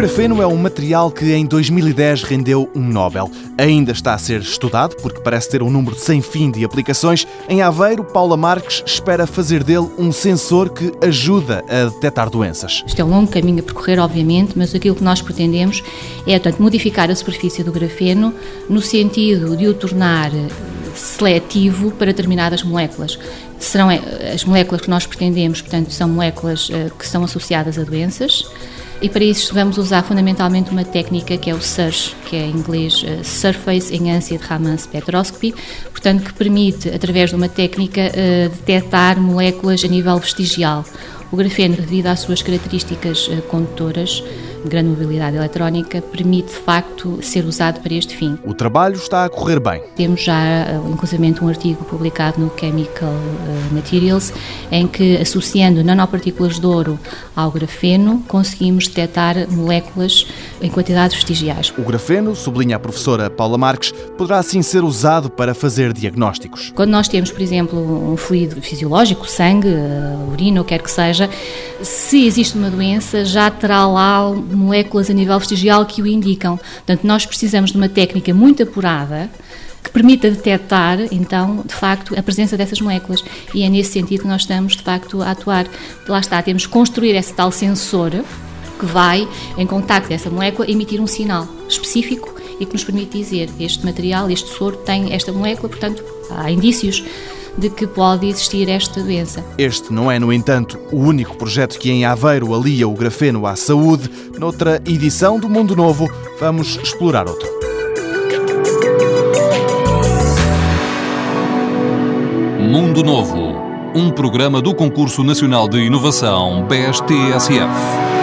grafeno é um material que em 2010 rendeu um Nobel. Ainda está a ser estudado, porque parece ter um número sem fim de aplicações. Em Aveiro, Paula Marques espera fazer dele um sensor que ajuda a detectar doenças. Isto é um longo caminho a percorrer, obviamente, mas aquilo que nós pretendemos é, portanto, modificar a superfície do grafeno no sentido de o tornar seletivo para determinadas moléculas. Serão eh, as moléculas que nós pretendemos, portanto, são moléculas eh, que são associadas a doenças e para isso vamos usar fundamentalmente uma técnica que é o SURS, que é em inglês uh, Surface Enhanced Raman Spectroscopy, portanto que permite, através de uma técnica, uh, detectar moléculas a nível vestigial. O grafeno, devido às suas características uh, condutoras, grande mobilidade eletrónica, permite de facto ser usado para este fim. O trabalho está a correr bem. Temos já, eh, inclusive, um artigo publicado no Chemical eh, Materials em que, associando nanopartículas de ouro ao grafeno, conseguimos detectar moléculas em quantidades vestigiais. O grafeno, sublinha a professora Paula Marques, poderá assim ser usado para fazer diagnósticos. Quando nós temos, por exemplo, um fluido fisiológico, sangue, eh, urina, ou quer que seja, se existe uma doença, já terá lá moléculas a nível vestigial que o indicam. Portanto, nós precisamos de uma técnica muito apurada que permita detectar, então, de facto, a presença dessas moléculas. E é nesse sentido que nós estamos, de facto, a atuar. Lá está, temos que construir esse tal sensor que vai, em contacto dessa molécula, emitir um sinal específico e que nos permite dizer este material, este soro tem esta molécula, portanto, há indícios de que pode existir esta doença. Este não é, no entanto, o único projeto que em Aveiro alia o grafeno à saúde. Noutra edição do Mundo Novo, vamos explorar outro. Mundo Novo, um programa do Concurso Nacional de Inovação BSTSF.